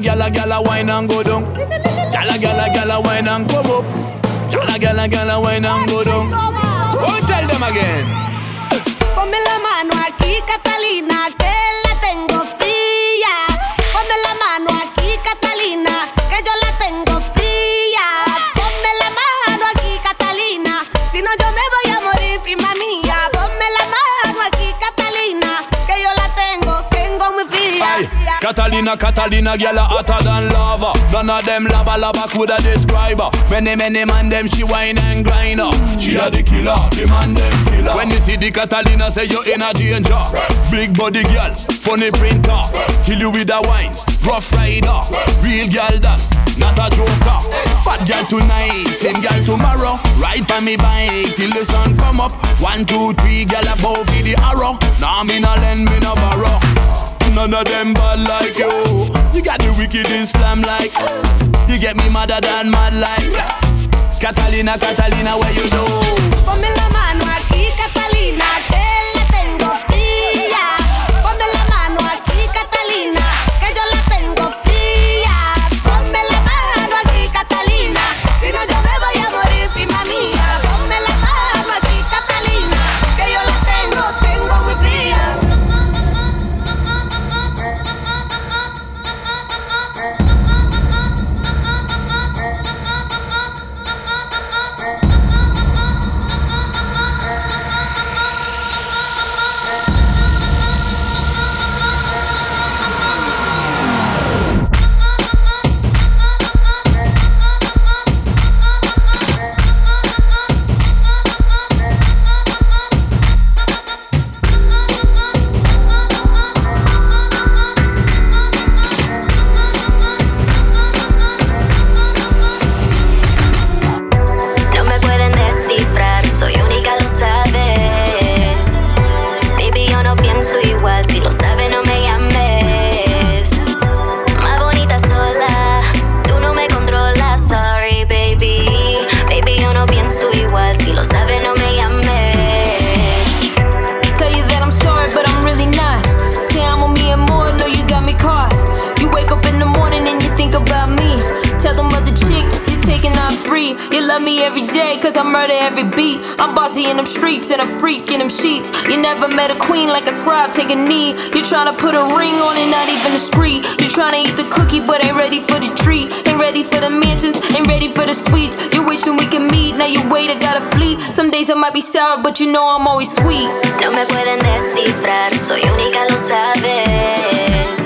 gyal, gyal, wine and go down. Gyal, gyal, gyal, wine and come up. Gyal, gyal, gyal, wine and go down. Go tell them again. Ponme la mano aquí, Catalina, que la Catalina, Catalina, gyal a hotter than lava. None of them lava lava coulda describe her. Many many man them she wine and grind her. She a the killer, the man them killer. When you see the Catalina, say you in a danger. Big body girl, funny printer, kill you with a wine. Rough rider, real gyal that, not a joker. Fat gyal tonight, slim gyal tomorrow. Ride by me bike till the sun come up. One two three gyal a bow for the arrow. Now nah, me no lend me no borrow. None of them bad like you. You got the wicked Islam like. You get me madder than mad like. Catalina, Catalina, where you do? Ponme la mano aquí, Catalina, days I might be sour, but you know I'm always sweet. No me pueden descifrar, soy única, lo sabes.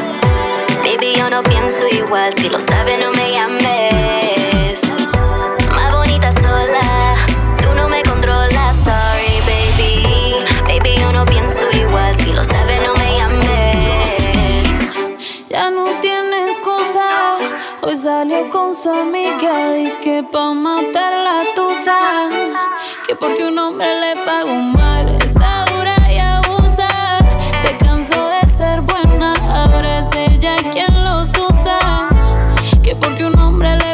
Baby, yo no pienso igual, si lo sabes, no me llames. Más bonita sola, tú no me controlas, sorry, baby. Baby, yo no pienso igual, si lo sabes, no me llames. Ya no tiene excusa. Hoy salió con su amiga. Dice que pa' matar la tusa. Que porque un hombre le pagó mal. Está dura y abusa. Se cansó de ser buena. Ahora es ella quien los usa. Que porque un hombre le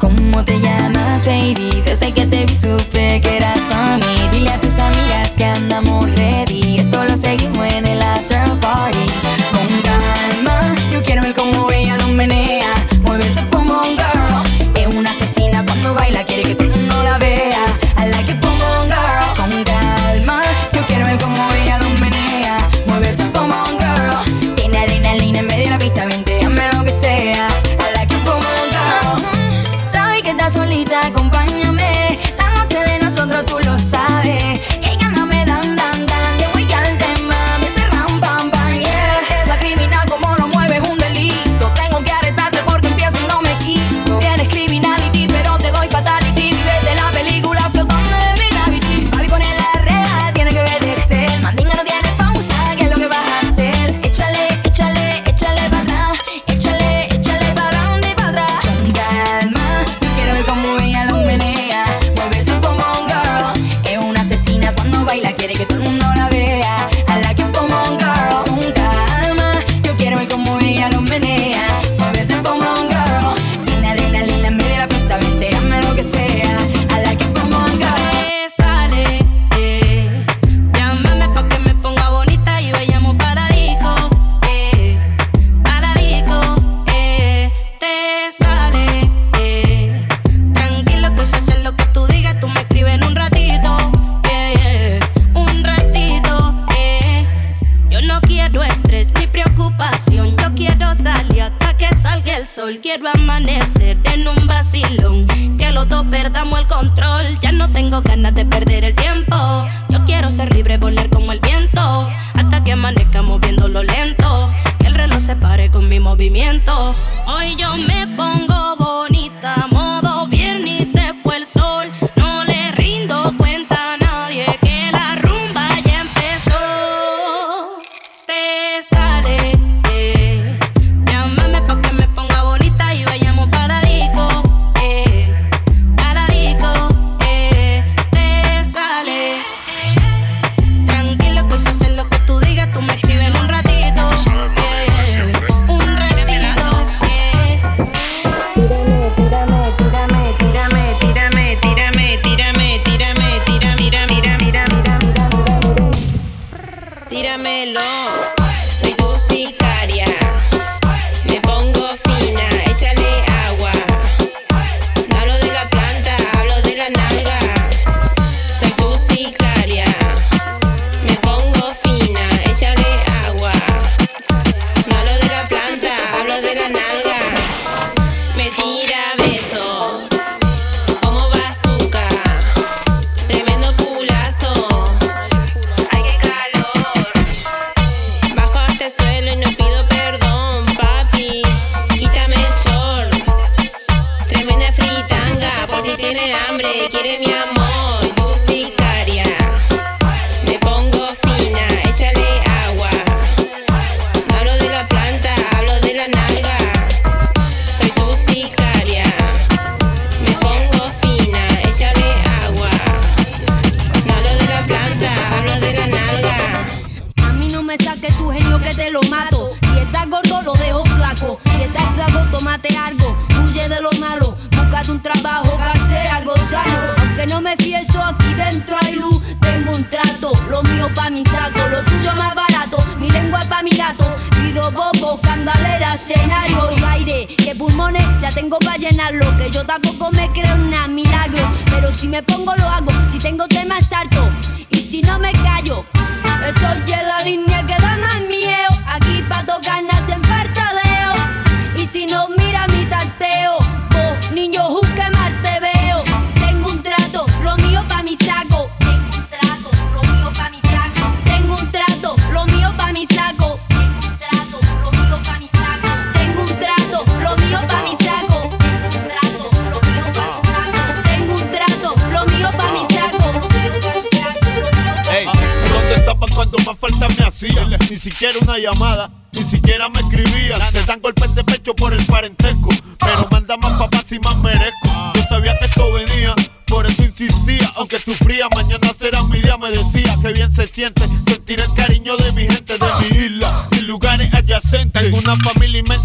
¿Cómo te llamas, baby? Desde que te vi supe que eras para mí.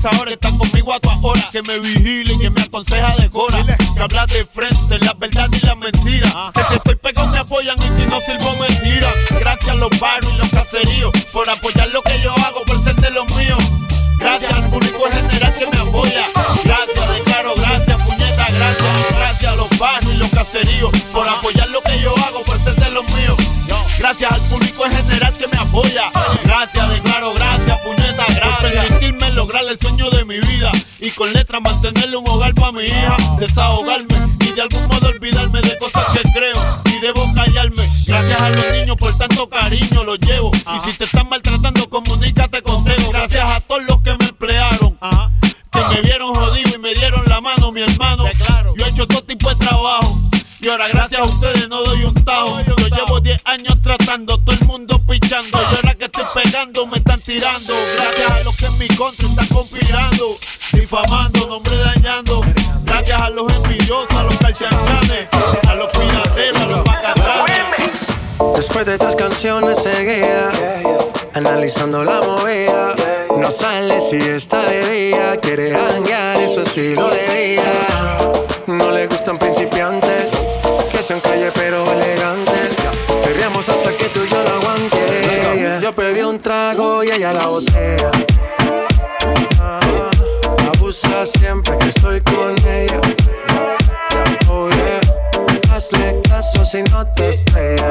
ahora, están conmigo a tu hora. Que me vigilen, que me aconseja de cora. Que hablas mantenerle un hogar para mi hija, desahogarme y de algún modo olvidarme de cosas que creo y debo callarme. Gracias a los niños por tanto cariño los llevo. Y si te analizando la movida. No sale si está de día, quiere hangar en su estilo de vida. No le gustan principiantes, que sean calle pero elegantes. Perriamos hasta que tú y yo no aguante. Yo pedí un trago y ella la botea. Ah, abusa siempre que estoy con ella. Oh yeah. Hazle caso si no te estrellas.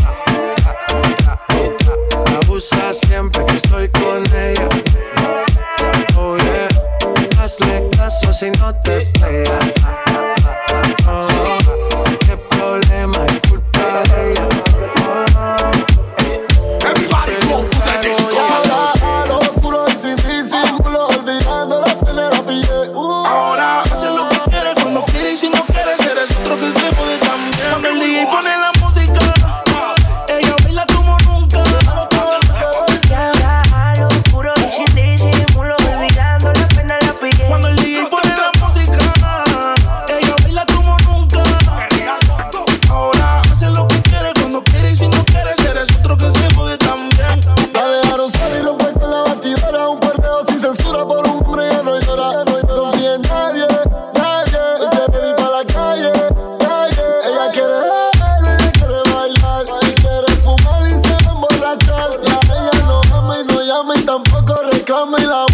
siempre que estoy con mami la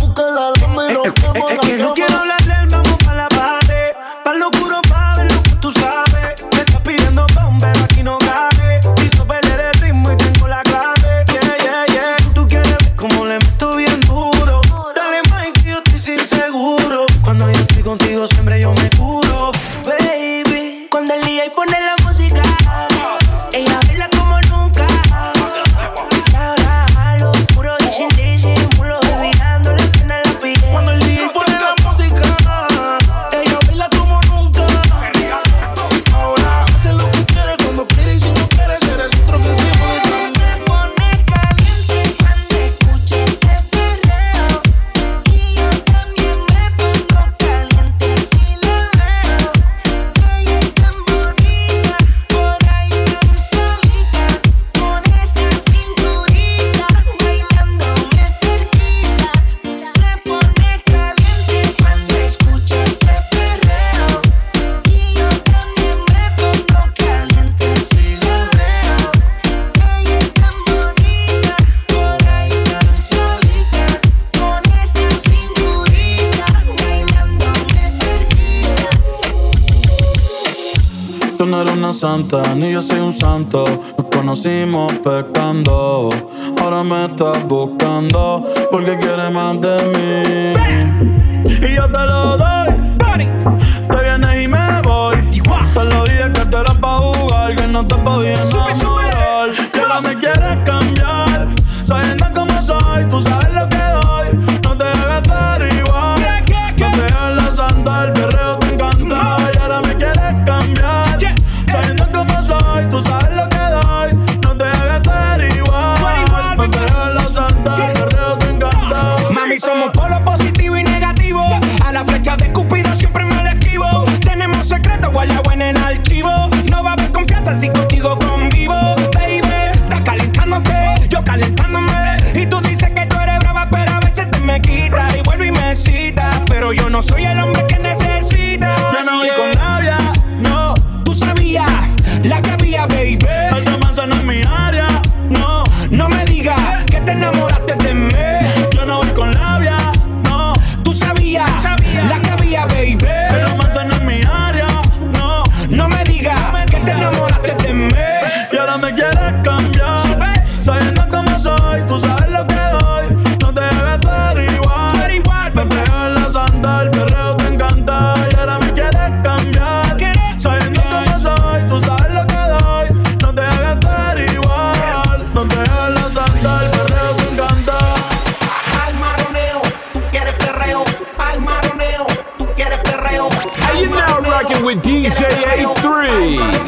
ni yo soy un santo. Nos conocimos pecando, ahora me estás buscando porque quiere más de mí. Y yo te lo doy. someone with DJ A3.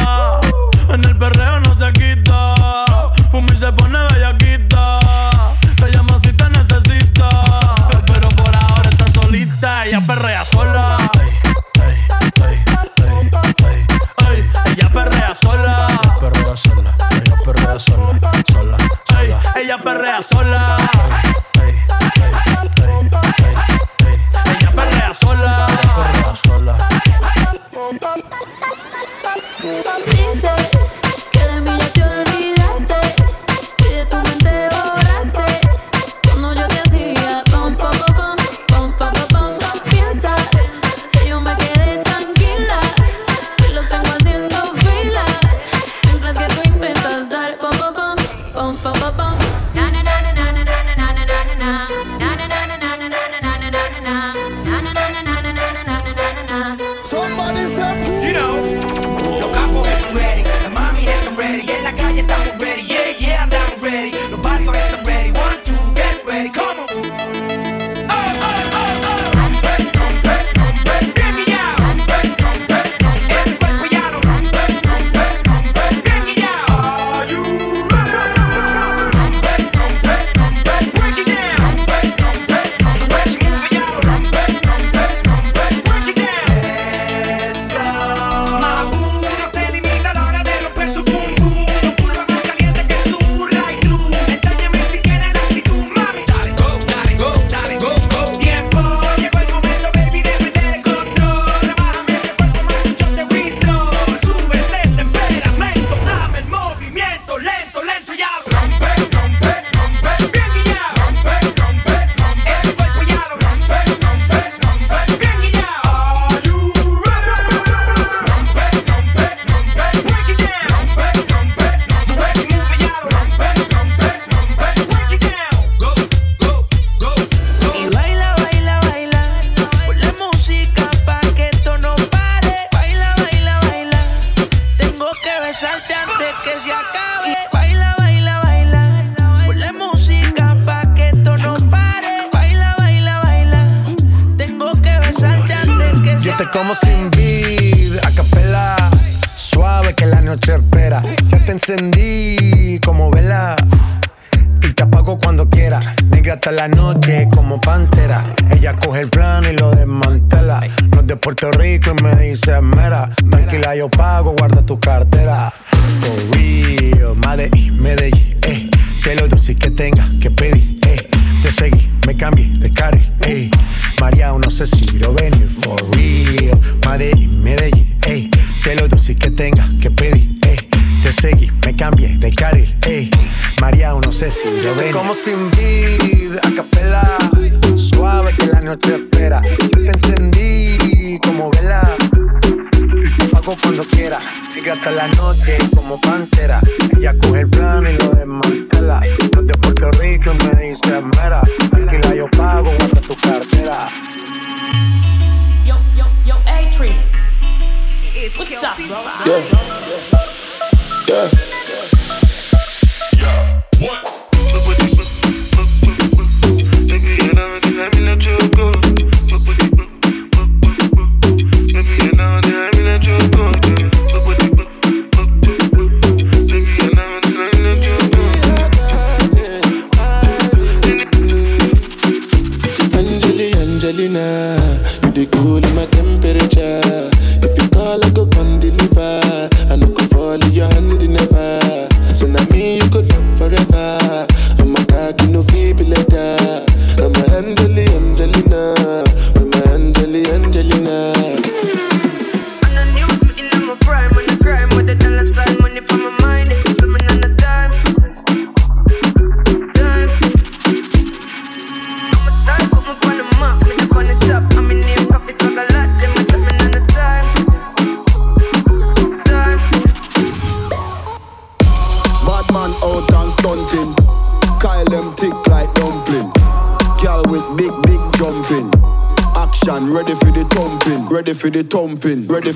sé si lo venir for real. Madrid, Medellín, ey. Te lo doy si que tengas que pedir, ey. Te seguí, me cambié de carril, ey. María, no sé si lo venir. Como sin vid, a. Suave que la noche espera. Yo te encendí como vela hago cuando quiera. Sigue hasta la noche como pantera. Ella coge el plano y lo desmantela. No de Puerto Rico me dice mera. Tranquila, yo pago, guarda tu cartera. Yo, yo, yo, A-Tree. What's up, bro? Yeah. Yeah. now. You the cool in my temperature.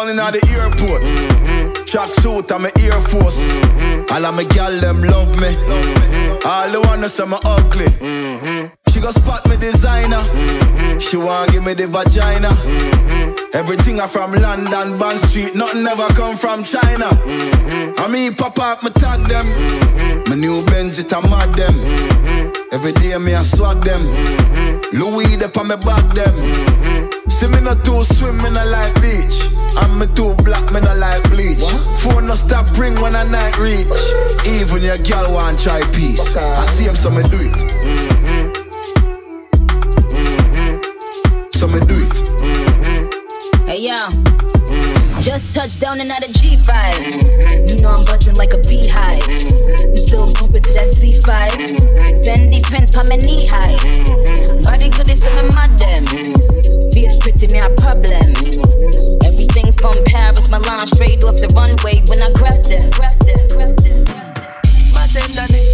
down in the airport. Track suit, I'm a Air Force. All of my gal them love me. All the wanna say me ugly. She go spot me designer. She want give me the vagina. Everything I from London, Bond Street, nothing ever come from China. I mean, pop up, me tag them. My new Benz, it a mad them. Every day me I swag them. Louis, they on me back them. See me not too swim, me not like beach. And me too black, me not like bleach. Phone no stop ring when I night reach. Even your girl want try peace. I see him, so me do it. Mm-hmm. Mm-hmm. So me do it. Mm-hmm. Hey yo, just touched down and out of G5. You know I'm buzzing like a beehive. You still bumping to that C5. Fendi pants pa my knee high. Body good is some my them. Fierce pretty me a problem. Everything from Paris, Milan, straight off the runway when I grab them. Grab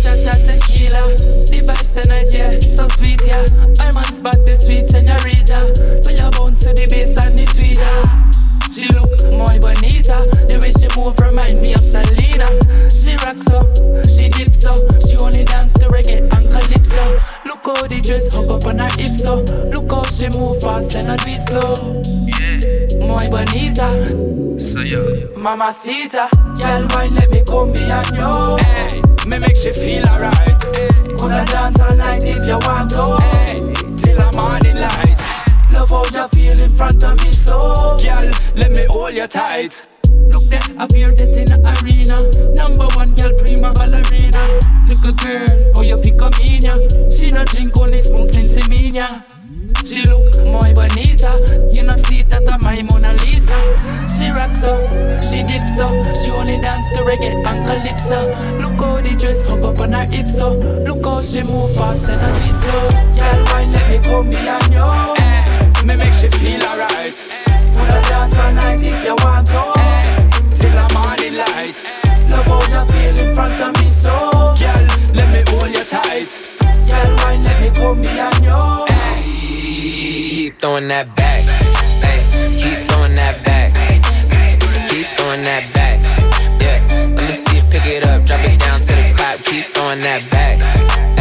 shot of tequila. The vibes tonight, yeah, so sweet, yeah. I'm on spot, the sweet senorita. So you bounce to the bass and the tweeter. She look muy bonita. The way she move remind me of Selena. She rocks up, she dips up. She only dance to reggae and calypso. Look how the dress hug up on her hips so. Look how she move fast and I do it slow. Yeah, muy bonita. So yeah. Mamacita, girl, wine let me come behind you. Hey, me make she feel alright. Hey, coulda dance all night if you want to. Hey, front of me, so girl, let me hold you tight. Look there, appear that in the arena. Number one girl, prima ballerina. Little girl, how you feel come in ya? She no drink, only smoke sensimilla. She look muy bonita. You know see that I'm my Mona Lisa. She rocks up, she dips up. She only dance to reggae and calypso. Look how the dress hug up on her hips so. Look how she move fast and do it slow. Girl, wine let me come behind you. Me make she feel alright. Wanna dance all night if you want to. Till the morning light. Love how you feel in front of me so. Girl, let me hold you tight. Girl, wine let me come behind you. Keep throwing that back. Keep throwing that back. Keep throwing that back. Yeah, let me see you pick it up, drop it down to the clap. Keep throwing that back.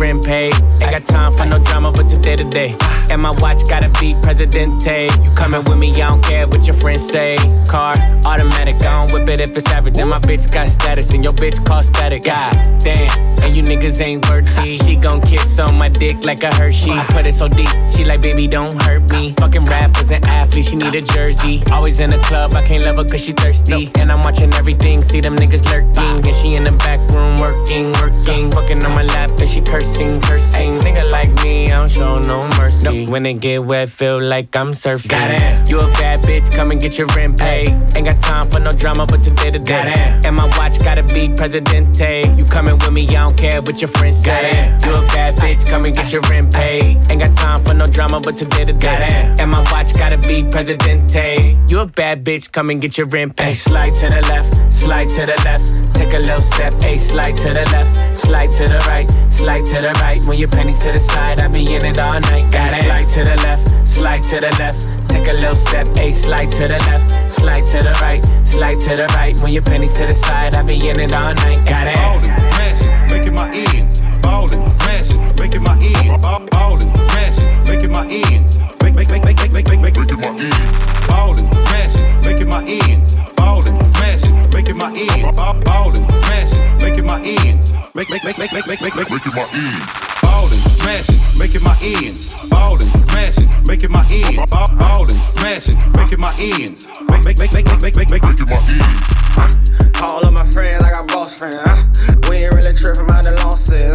friend paid. Got time for no drama, but today to day. And my watch gotta be Presidente. You coming with me, I don't care what your friends say. Car, automatic, I don't whip it if it's average. And my bitch got status, and your bitch call static. God damn, and you niggas ain't worthy. She gon' kiss on my dick like a Hershey. I put it so deep, she like, baby, don't hurt me. Fucking rappers and athletes, she need a jersey. Always in the club, I can't love her cause she thirsty. And I'm watching everything, see them niggas lurking. And she in the back room working, working. Fucking on my lap, and she cursing, cursing. Nigga like me, I don't show no mercy. When it get wet, feel like I'm surfing. Goddamn. You a bad bitch, come and get your rent paid. Ain't got time for no drama, but today to day. And my watch gotta be Presidente. You coming with me, I don't care what your friends say. You a bad bitch, come and get your rent paid. Ain't got time for no drama, but today to day. And my watch gotta be Presidente. You a bad bitch, come and get your rent paid. Slide to the left, slide to the left. Take a little step, a slide to the left, slide to the right, slide to the right. When your pennies to the side, I be in it all night. Got it. Slide to the left, slide to the left. Take a little step, a slide to the left, slide to the right, slide to the right. When your pennies to the side, I be in it all night. Got it. Ballin', smashing, making my ends. Ballin', smashing, making my ends. Ballin', smashing, making my ends. Make, make, make, make, make, make, make, make, making my ends. Ballin', smashing, making my ends. Ballin', smashing, making my ends. Ballin', smashing, making my ends. Make, make, make, make, make, make, make, making my ends. Ballin', smashing, making my ends. Ballin', smashing, making my ends. Ballin', smashing, making my ends. Make, make, make, make, make, make, make, make, making my ends. All of my friends, I got boss friends. Huh? We ain't really trippin' out the long set.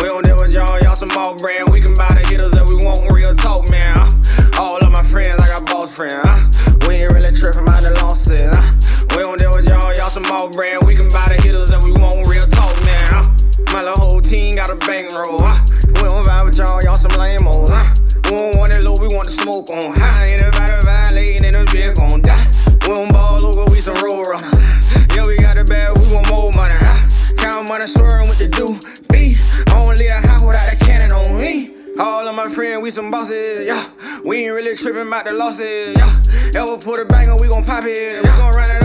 We don't deal with y'all, y'all some old brand. We can buy the hitters that we want, real talk, man. Huh? All of my friends, I got boss friends. Huh? We ain't really out the losses. Yeah. Ever put a bang on, we gon' pop it. We gon' run it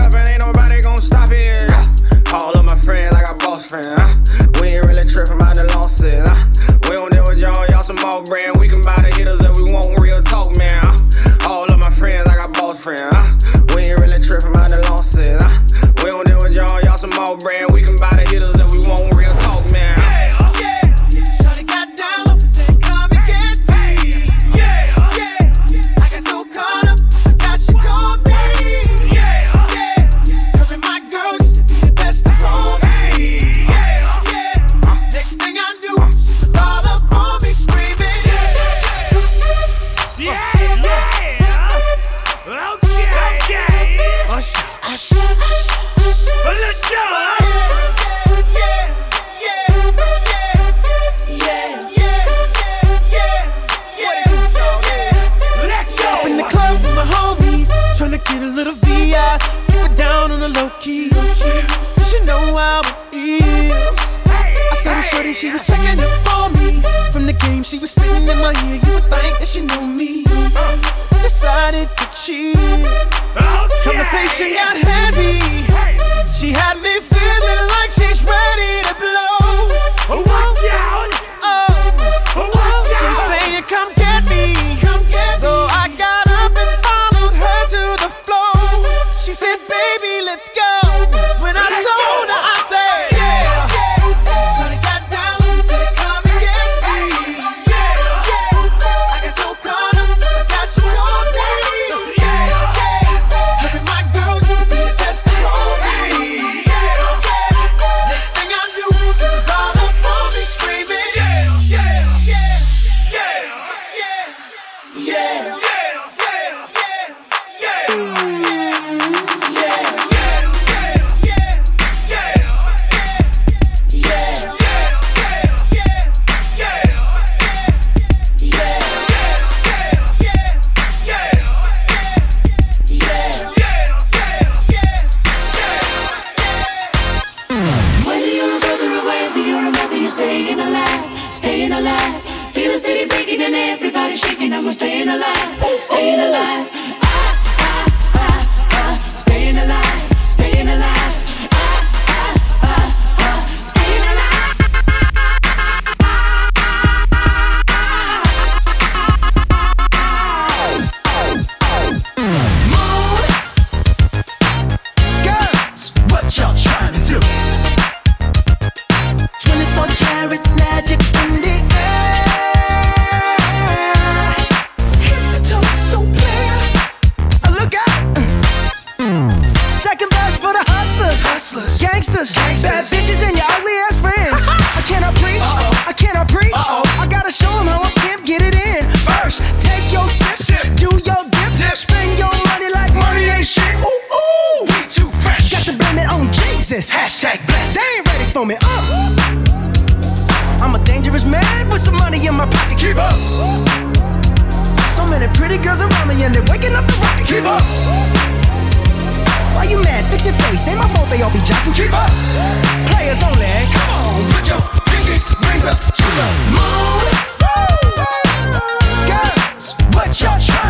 It's ain't my fault they all be jocking. Keep up. Players only. Come on, put your pinky rings up to the moon. Girls, what y'all trying?